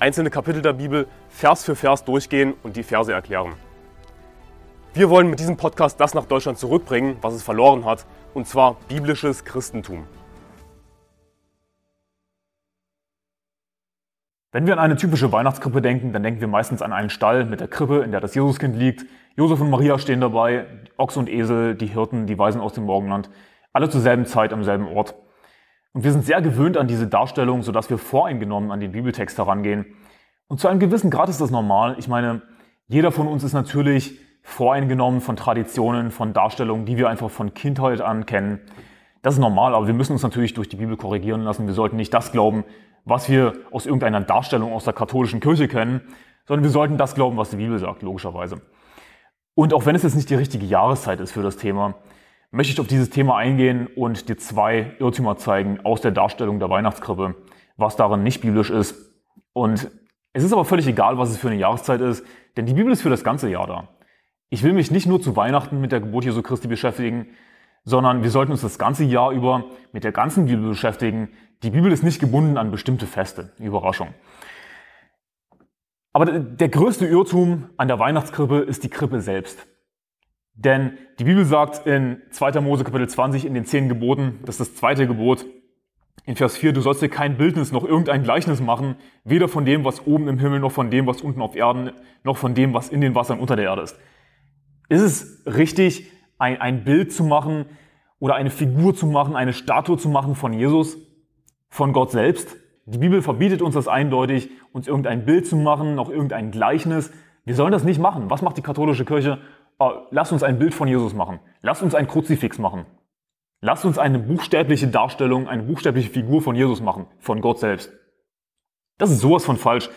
einzelne Kapitel der Bibel Vers für Vers durchgehen und die Verse erklären. Wir wollen mit diesem Podcast das nach Deutschland zurückbringen, was es verloren hat, und zwar biblisches Christentum. Wenn wir an eine typische Weihnachtskrippe denken, dann denken wir meistens an einen Stall mit der Krippe, in der das Jesuskind liegt. Josef und Maria stehen dabei, Ochs und Esel, die Hirten, die Weisen aus dem Morgenland, alle zur selben Zeit am selben Ort. Und wir sind sehr gewöhnt an diese Darstellung, sodass wir voreingenommen an den Bibeltext herangehen. Und zu einem gewissen Grad ist das normal. Ich meine, jeder von uns ist natürlich voreingenommen von Traditionen, von Darstellungen, die wir einfach von Kindheit an kennen. Das ist normal, aber wir müssen uns natürlich durch die Bibel korrigieren lassen. Wir sollten nicht das glauben, was wir aus irgendeiner Darstellung aus der katholischen Kirche kennen, sondern wir sollten das glauben, was die Bibel sagt, logischerweise. Und auch wenn es jetzt nicht die richtige Jahreszeit ist für das Thema, möchte ich auf dieses Thema eingehen und dir zwei Irrtümer zeigen aus der Darstellung der Weihnachtskrippe, was darin nicht biblisch ist. Und es ist aber völlig egal, was es für eine Jahreszeit ist, denn die Bibel ist für das ganze Jahr da. Ich will mich nicht nur zu Weihnachten mit der Geburt Jesu Christi beschäftigen, sondern wir sollten uns das ganze Jahr über mit der ganzen Bibel beschäftigen. Die Bibel ist nicht gebunden an bestimmte Feste. Überraschung. Aber der größte Irrtum an der Weihnachtskrippe ist die Krippe selbst. Denn die Bibel sagt in 2. Mose Kapitel 20 in den zehn Geboten, das ist das zweite Gebot, in Vers 4, du sollst dir kein Bildnis noch irgendein Gleichnis machen, weder von dem, was oben im Himmel, noch von dem, was unten auf Erden, noch von dem, was in den Wassern unter der Erde ist. Ist es richtig, ein, ein Bild zu machen oder eine Figur zu machen, eine Statue zu machen von Jesus, von Gott selbst? Die Bibel verbietet uns das eindeutig, uns irgendein Bild zu machen, noch irgendein Gleichnis. Wir sollen das nicht machen. Was macht die katholische Kirche? Lass uns ein Bild von Jesus machen. Lass uns ein Kruzifix machen. Lass uns eine buchstäbliche Darstellung, eine buchstäbliche Figur von Jesus machen, von Gott selbst. Das ist sowas von falsch.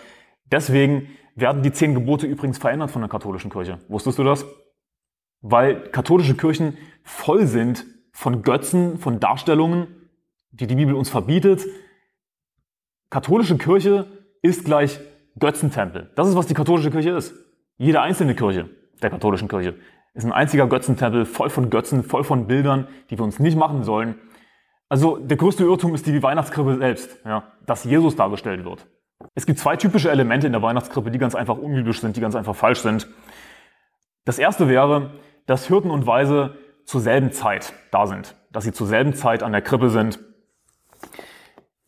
Deswegen werden die zehn Gebote übrigens verändert von der katholischen Kirche. Wusstest du das? Weil katholische Kirchen voll sind von Götzen, von Darstellungen, die die Bibel uns verbietet. Katholische Kirche ist gleich Götzentempel. Das ist, was die katholische Kirche ist. Jede einzelne Kirche der katholischen Kirche. Ist ein einziger Götzentempel, voll von Götzen, voll von Bildern, die wir uns nicht machen sollen. Also der größte Irrtum ist die Weihnachtskrippe selbst, ja, dass Jesus dargestellt wird. Es gibt zwei typische Elemente in der Weihnachtskrippe, die ganz einfach unbiblisch sind, die ganz einfach falsch sind. Das erste wäre, dass Hirten und Weise zur selben Zeit da sind, dass sie zur selben Zeit an der Krippe sind.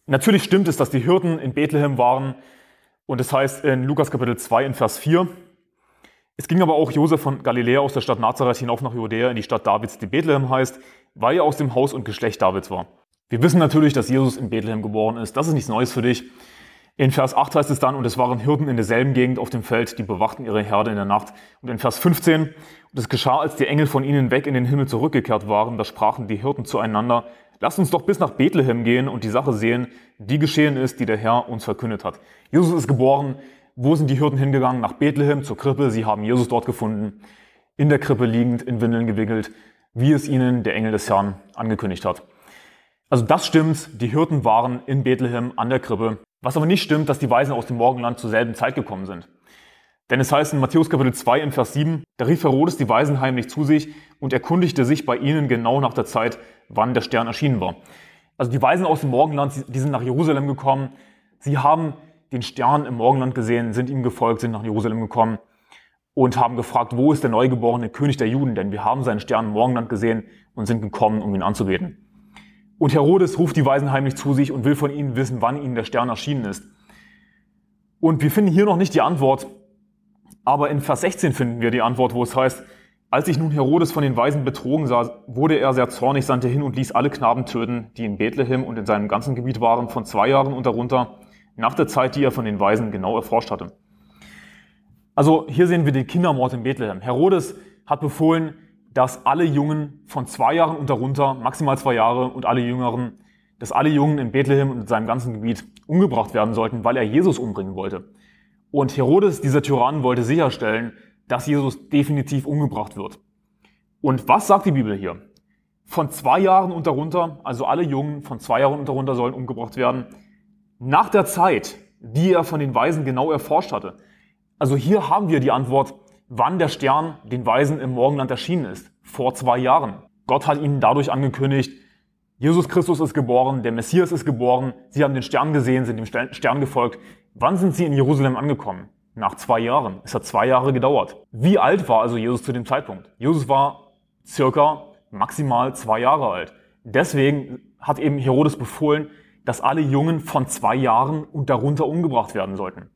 Natürlich stimmt es, dass die Hirten in Bethlehem waren und es das heißt in Lukas Kapitel 2 in Vers 4, es ging aber auch Josef von Galiläa aus der Stadt Nazareth hinauf nach Judäa in die Stadt Davids, die Bethlehem heißt, weil er aus dem Haus und Geschlecht Davids war. Wir wissen natürlich, dass Jesus in Bethlehem geboren ist. Das ist nichts Neues für dich. In Vers 8 heißt es dann, und es waren Hirten in derselben Gegend auf dem Feld, die bewachten ihre Herde in der Nacht. Und in Vers 15, und es geschah, als die Engel von ihnen weg in den Himmel zurückgekehrt waren, da sprachen die Hirten zueinander, lasst uns doch bis nach Bethlehem gehen und die Sache sehen, die geschehen ist, die der Herr uns verkündet hat. Jesus ist geboren, wo sind die Hirten hingegangen? Nach Bethlehem, zur Krippe. Sie haben Jesus dort gefunden, in der Krippe liegend, in Windeln gewickelt, wie es ihnen der Engel des Herrn angekündigt hat. Also das stimmt, die Hirten waren in Bethlehem an der Krippe. Was aber nicht stimmt, dass die Weisen aus dem Morgenland zur selben Zeit gekommen sind. Denn es heißt in Matthäus Kapitel 2 in Vers 7, da rief Herodes die Weisen heimlich zu sich und erkundigte sich bei ihnen genau nach der Zeit, wann der Stern erschienen war. Also die Weisen aus dem Morgenland, die sind nach Jerusalem gekommen. Sie haben den Stern im Morgenland gesehen, sind ihm gefolgt, sind nach Jerusalem gekommen und haben gefragt, wo ist der neugeborene König der Juden? Denn wir haben seinen Stern im Morgenland gesehen und sind gekommen, um ihn anzubeten. Und Herodes ruft die Weisen heimlich zu sich und will von ihnen wissen, wann ihnen der Stern erschienen ist. Und wir finden hier noch nicht die Antwort, aber in Vers 16 finden wir die Antwort, wo es heißt, als sich nun Herodes von den Weisen betrogen sah, wurde er sehr zornig, sandte hin und ließ alle Knaben töten, die in Bethlehem und in seinem ganzen Gebiet waren, von zwei Jahren und darunter, nach der Zeit, die er von den Weisen genau erforscht hatte. Also hier sehen wir den Kindermord in Bethlehem. Herodes hat befohlen, dass alle Jungen von zwei Jahren und darunter, maximal zwei Jahre und alle Jüngeren, dass alle Jungen in Bethlehem und in seinem ganzen Gebiet umgebracht werden sollten, weil er Jesus umbringen wollte. Und Herodes, dieser Tyrann, wollte sicherstellen, dass Jesus definitiv umgebracht wird. Und was sagt die Bibel hier? Von zwei Jahren und darunter, also alle Jungen von zwei Jahren und darunter sollen umgebracht werden, nach der Zeit, die er von den Weisen genau erforscht hatte. Also hier haben wir die Antwort, wann der Stern den Weisen im Morgenland erschienen ist. Vor zwei Jahren. Gott hat ihnen dadurch angekündigt, Jesus Christus ist geboren, der Messias ist geboren, sie haben den Stern gesehen, sind dem Stern gefolgt. Wann sind sie in Jerusalem angekommen? Nach zwei Jahren. Es hat zwei Jahre gedauert. Wie alt war also Jesus zu dem Zeitpunkt? Jesus war circa maximal zwei Jahre alt. Deswegen hat eben Herodes befohlen, dass alle Jungen von zwei Jahren und darunter umgebracht werden sollten.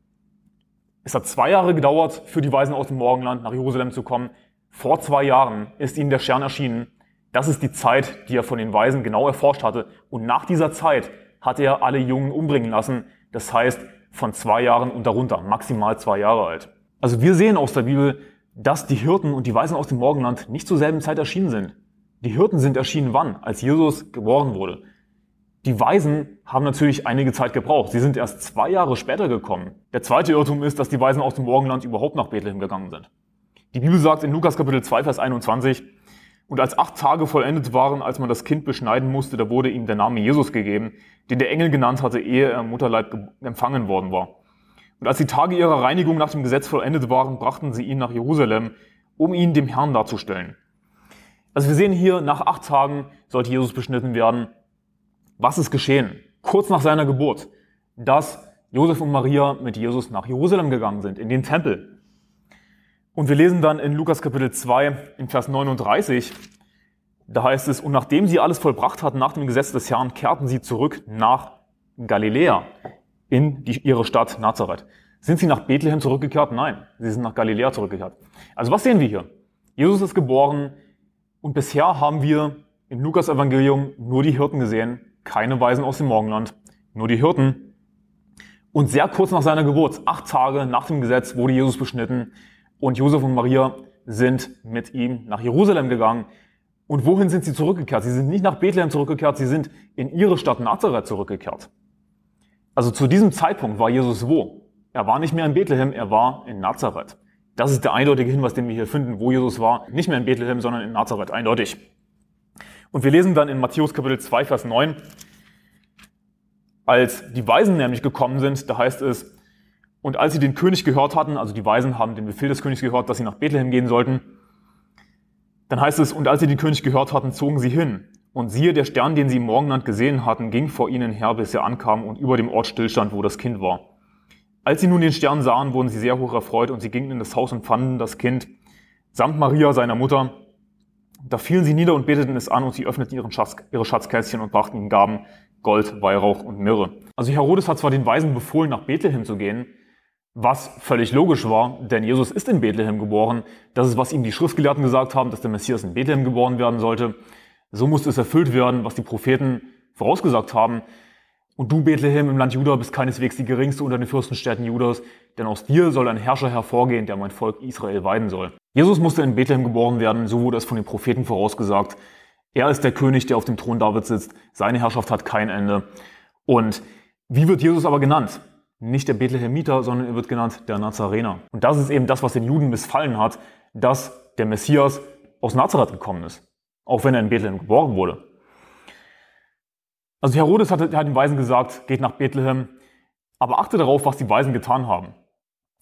Es hat zwei Jahre gedauert, für die Weisen aus dem Morgenland nach Jerusalem zu kommen. Vor zwei Jahren ist ihnen der Stern erschienen. Das ist die Zeit, die er von den Weisen genau erforscht hatte. Und nach dieser Zeit hat er alle Jungen umbringen lassen. Das heißt, von zwei Jahren und darunter, maximal zwei Jahre alt. Also wir sehen aus der Bibel, dass die Hirten und die Weisen aus dem Morgenland nicht zur selben Zeit erschienen sind. Die Hirten sind erschienen wann? Als Jesus geboren wurde. Die Weisen haben natürlich einige Zeit gebraucht. Sie sind erst zwei Jahre später gekommen. Der zweite Irrtum ist, dass die Weisen aus dem Morgenland überhaupt nach Bethlehem gegangen sind. Die Bibel sagt in Lukas Kapitel 2, Vers 21, und als acht Tage vollendet waren, als man das Kind beschneiden musste, da wurde ihm der Name Jesus gegeben, den der Engel genannt hatte, ehe er im Mutterleib empfangen worden war. Und als die Tage ihrer Reinigung nach dem Gesetz vollendet waren, brachten sie ihn nach Jerusalem, um ihn dem Herrn darzustellen. Also wir sehen hier, nach acht Tagen sollte Jesus beschnitten werden. Was ist geschehen? Kurz nach seiner Geburt, dass Josef und Maria mit Jesus nach Jerusalem gegangen sind, in den Tempel. Und wir lesen dann in Lukas Kapitel 2 in Vers 39, da heißt es, und nachdem sie alles vollbracht hatten nach dem Gesetz des Herrn, kehrten sie zurück nach Galiläa, in die, ihre Stadt Nazareth. Sind sie nach Bethlehem zurückgekehrt? Nein, sie sind nach Galiläa zurückgekehrt. Also was sehen wir hier? Jesus ist geboren und bisher haben wir im Lukas Evangelium nur die Hirten gesehen, keine Weisen aus dem Morgenland, nur die Hirten. Und sehr kurz nach seiner Geburt, acht Tage nach dem Gesetz, wurde Jesus beschnitten und Josef und Maria sind mit ihm nach Jerusalem gegangen. Und wohin sind sie zurückgekehrt? Sie sind nicht nach Bethlehem zurückgekehrt, sie sind in ihre Stadt Nazareth zurückgekehrt. Also zu diesem Zeitpunkt war Jesus wo? Er war nicht mehr in Bethlehem, er war in Nazareth. Das ist der eindeutige Hinweis, den wir hier finden, wo Jesus war. Nicht mehr in Bethlehem, sondern in Nazareth, eindeutig. Und wir lesen dann in Matthäus Kapitel 2, Vers 9, als die Weisen nämlich gekommen sind, da heißt es, und als sie den König gehört hatten, also die Weisen haben den Befehl des Königs gehört, dass sie nach Bethlehem gehen sollten, dann heißt es, und als sie den König gehört hatten, zogen sie hin. Und siehe, der Stern, den sie im Morgenland gesehen hatten, ging vor ihnen her, bis er ankam und über dem Ort stillstand, wo das Kind war. Als sie nun den Stern sahen, wurden sie sehr hoch erfreut und sie gingen in das Haus und fanden das Kind samt Maria, seiner Mutter. Da fielen sie nieder und beteten es an und sie öffneten ihren Schatz, ihre Schatzkästchen und brachten ihm Gaben, Gold, Weihrauch und Myrrhe. Also Herodes hat zwar den Weisen befohlen, nach Bethlehem zu gehen, was völlig logisch war, denn Jesus ist in Bethlehem geboren. Das ist, was ihm die Schriftgelehrten gesagt haben, dass der Messias in Bethlehem geboren werden sollte. So musste es erfüllt werden, was die Propheten vorausgesagt haben. Und du, Bethlehem im Land Juda, bist keineswegs die geringste unter den Fürstenstädten Judas, denn aus dir soll ein Herrscher hervorgehen, der mein Volk Israel weiden soll. Jesus musste in Bethlehem geboren werden, so wurde es von den Propheten vorausgesagt. Er ist der König, der auf dem Thron Davids sitzt. Seine Herrschaft hat kein Ende. Und wie wird Jesus aber genannt? nicht der Bethlehemiter, sondern er wird genannt der Nazarener. Und das ist eben das, was den Juden missfallen hat, dass der Messias aus Nazareth gekommen ist, auch wenn er in Bethlehem geboren wurde. Also Herodes hat, den Weisen gesagt, geht nach Bethlehem, aber achte darauf, was die Weisen getan haben.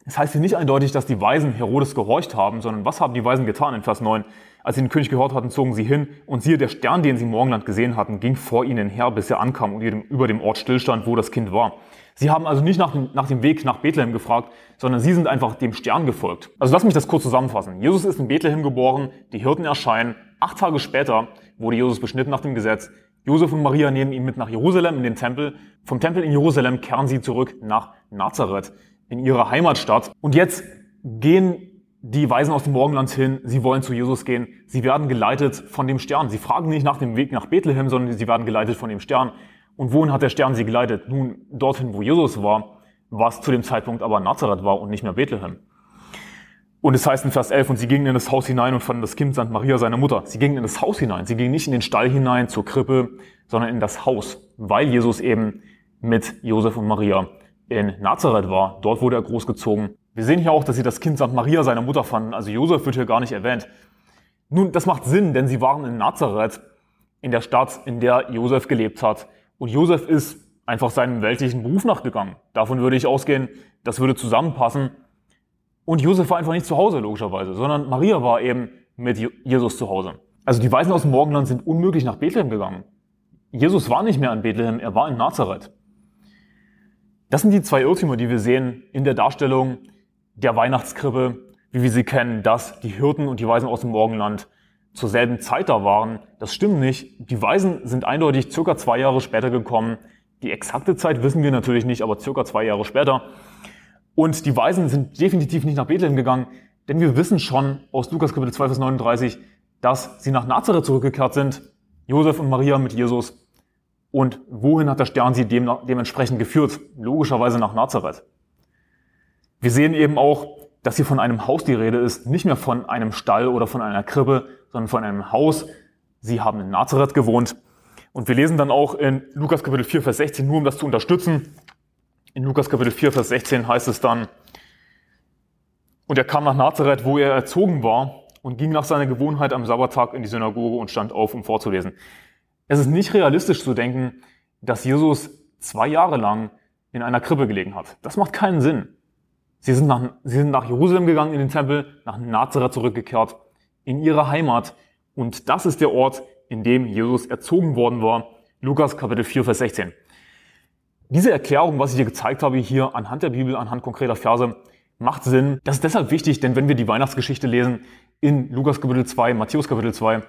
Es heißt hier nicht eindeutig, dass die Weisen Herodes gehorcht haben, sondern was haben die Weisen getan in Vers 9? Als sie den König gehört hatten, zogen sie hin und siehe, der Stern, den sie im Morgenland gesehen hatten, ging vor ihnen her, bis er ankam und über dem Ort stillstand, wo das Kind war. Sie haben also nicht nach dem, nach dem Weg nach Bethlehem gefragt, sondern sie sind einfach dem Stern gefolgt. Also lass mich das kurz zusammenfassen. Jesus ist in Bethlehem geboren, die Hirten erscheinen. Acht Tage später wurde Jesus beschnitten nach dem Gesetz. Josef und Maria nehmen ihn mit nach Jerusalem in den Tempel. Vom Tempel in Jerusalem kehren sie zurück nach Nazareth, in ihre Heimatstadt. Und jetzt gehen die Weisen aus dem Morgenland hin, sie wollen zu Jesus gehen. Sie werden geleitet von dem Stern. Sie fragen nicht nach dem Weg nach Bethlehem, sondern sie werden geleitet von dem Stern. Und wohin hat der Stern sie geleitet? Nun, dorthin, wo Jesus war, was zu dem Zeitpunkt aber Nazareth war und nicht mehr Bethlehem. Und es heißt in Vers 11, und sie gingen in das Haus hinein und fanden das Kind samt Maria, seine Mutter. Sie gingen in das Haus hinein. Sie gingen nicht in den Stall hinein zur Krippe, sondern in das Haus, weil Jesus eben mit Josef und Maria in Nazareth war. Dort wurde er großgezogen. Wir sehen hier auch, dass sie das Kind samt Maria, seiner Mutter, fanden. Also Josef wird hier gar nicht erwähnt. Nun, das macht Sinn, denn sie waren in Nazareth, in der Stadt, in der Josef gelebt hat. Und Josef ist einfach seinem weltlichen Beruf nachgegangen. Davon würde ich ausgehen, das würde zusammenpassen. Und Josef war einfach nicht zu Hause, logischerweise, sondern Maria war eben mit Jesus zu Hause. Also die Weisen aus dem Morgenland sind unmöglich nach Bethlehem gegangen. Jesus war nicht mehr in Bethlehem, er war in Nazareth. Das sind die zwei Irrtümer, die wir sehen in der Darstellung der Weihnachtskrippe, wie wir sie kennen, dass die Hirten und die Weisen aus dem Morgenland zur selben Zeit da waren. Das stimmt nicht. Die Weisen sind eindeutig circa zwei Jahre später gekommen. Die exakte Zeit wissen wir natürlich nicht, aber circa zwei Jahre später. Und die Weisen sind definitiv nicht nach Bethlehem gegangen, denn wir wissen schon aus Lukas Kapitel 2, Vers 39, dass sie nach Nazareth zurückgekehrt sind, Josef und Maria mit Jesus. Und wohin hat der Stern sie dementsprechend geführt? Logischerweise nach Nazareth. Wir sehen eben auch, dass hier von einem Haus die Rede ist, nicht mehr von einem Stall oder von einer Krippe, sondern von einem Haus. Sie haben in Nazareth gewohnt. Und wir lesen dann auch in Lukas Kapitel 4, Vers 16, nur um das zu unterstützen. In Lukas Kapitel 4, Vers 16 heißt es dann, und er kam nach Nazareth, wo er erzogen war, und ging nach seiner Gewohnheit am Sabbattag in die Synagoge und stand auf, um vorzulesen. Es ist nicht realistisch zu denken, dass Jesus zwei Jahre lang in einer Krippe gelegen hat. Das macht keinen Sinn. Sie sind nach, sie sind nach Jerusalem gegangen in den Tempel, nach Nazareth zurückgekehrt, in ihre Heimat. Und das ist der Ort, in dem Jesus erzogen worden war. Lukas Kapitel 4, Vers 16. Diese Erklärung, was ich dir gezeigt habe hier anhand der Bibel, anhand konkreter Verse, macht Sinn. Das ist deshalb wichtig, denn wenn wir die Weihnachtsgeschichte lesen in Lukas Kapitel 2, Matthäus Kapitel 2,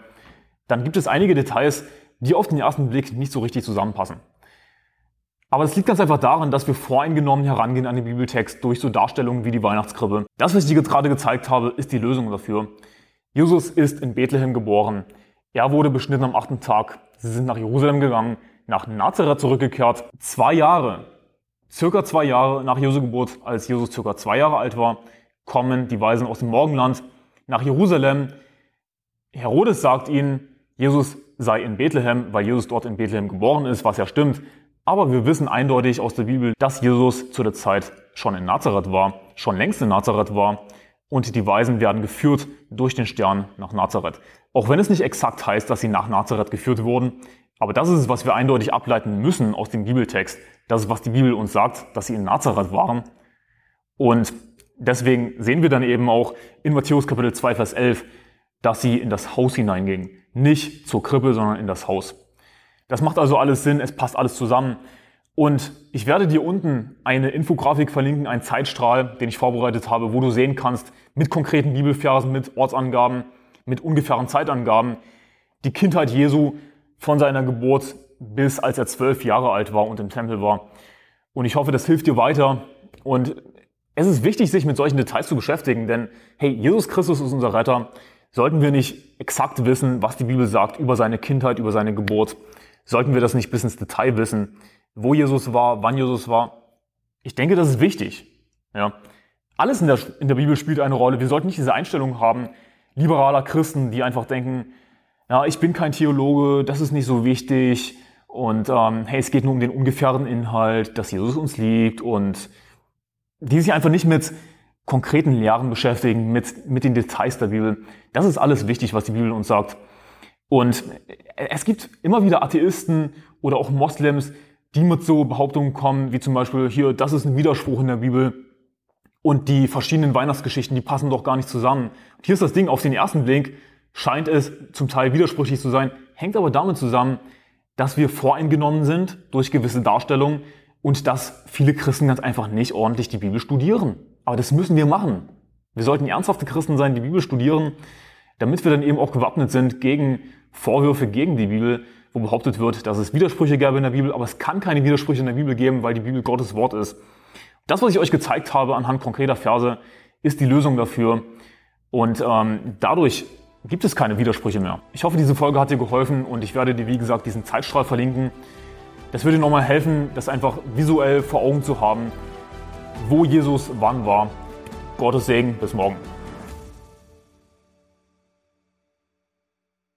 dann gibt es einige Details, die auf den ersten Blick nicht so richtig zusammenpassen. Aber es liegt ganz einfach daran, dass wir voreingenommen herangehen an den Bibeltext durch so Darstellungen wie die Weihnachtskrippe. Das, was ich dir gerade gezeigt habe, ist die Lösung dafür. Jesus ist in Bethlehem geboren. Er wurde beschnitten am achten Tag. Sie sind nach Jerusalem gegangen, nach Nazareth zurückgekehrt. Zwei Jahre, circa zwei Jahre nach Jesu Geburt, als Jesus circa zwei Jahre alt war, kommen die Weisen aus dem Morgenland nach Jerusalem. Herodes sagt ihnen, Jesus sei in Bethlehem, weil Jesus dort in Bethlehem geboren ist, was ja stimmt. Aber wir wissen eindeutig aus der Bibel, dass Jesus zu der Zeit schon in Nazareth war, schon längst in Nazareth war. Und die Weisen werden geführt durch den Stern nach Nazareth. Auch wenn es nicht exakt heißt, dass sie nach Nazareth geführt wurden, aber das ist es, was wir eindeutig ableiten müssen aus dem Bibeltext. Das ist, was die Bibel uns sagt, dass sie in Nazareth waren. Und deswegen sehen wir dann eben auch in Matthäus Kapitel 2, Vers 11, dass sie in das Haus hineingingen. Nicht zur Krippe, sondern in das Haus. Das macht also alles Sinn, es passt alles zusammen. Und ich werde dir unten eine Infografik verlinken, einen Zeitstrahl, den ich vorbereitet habe, wo du sehen kannst, mit konkreten Bibelversen, mit Ortsangaben, mit ungefähren Zeitangaben, die Kindheit Jesu von seiner Geburt bis als er zwölf Jahre alt war und im Tempel war. Und ich hoffe, das hilft dir weiter. Und es ist wichtig, sich mit solchen Details zu beschäftigen, denn hey, Jesus Christus ist unser Retter. Sollten wir nicht exakt wissen, was die Bibel sagt über seine Kindheit, über seine Geburt? Sollten wir das nicht bis ins Detail wissen, wo Jesus war, wann Jesus war? Ich denke, das ist wichtig. Ja. Alles in der, in der Bibel spielt eine Rolle. Wir sollten nicht diese Einstellung haben, liberaler Christen, die einfach denken, ja, ich bin kein Theologe, das ist nicht so wichtig und ähm, hey, es geht nur um den ungefähren Inhalt, dass Jesus uns liebt und die sich einfach nicht mit konkreten Lehren beschäftigen, mit, mit den Details der Bibel. Das ist alles wichtig, was die Bibel uns sagt. Und es gibt immer wieder Atheisten oder auch Moslems, die mit so Behauptungen kommen, wie zum Beispiel hier, das ist ein Widerspruch in der Bibel. Und die verschiedenen Weihnachtsgeschichten, die passen doch gar nicht zusammen. Und hier ist das Ding, auf den ersten Blick scheint es zum Teil widersprüchlich zu sein, hängt aber damit zusammen, dass wir voreingenommen sind durch gewisse Darstellungen und dass viele Christen ganz einfach nicht ordentlich die Bibel studieren. Aber das müssen wir machen. Wir sollten ernsthafte Christen sein, die Bibel studieren, damit wir dann eben auch gewappnet sind gegen Vorwürfe gegen die Bibel, wo behauptet wird, dass es Widersprüche gäbe in der Bibel, aber es kann keine Widersprüche in der Bibel geben, weil die Bibel Gottes Wort ist. Das, was ich euch gezeigt habe anhand konkreter Verse, ist die Lösung dafür. Und ähm, dadurch gibt es keine Widersprüche mehr. Ich hoffe, diese Folge hat dir geholfen und ich werde dir, wie gesagt, diesen Zeitstrahl verlinken. Das würde dir nochmal helfen, das einfach visuell vor Augen zu haben, wo Jesus wann war. Gottes Segen, bis morgen.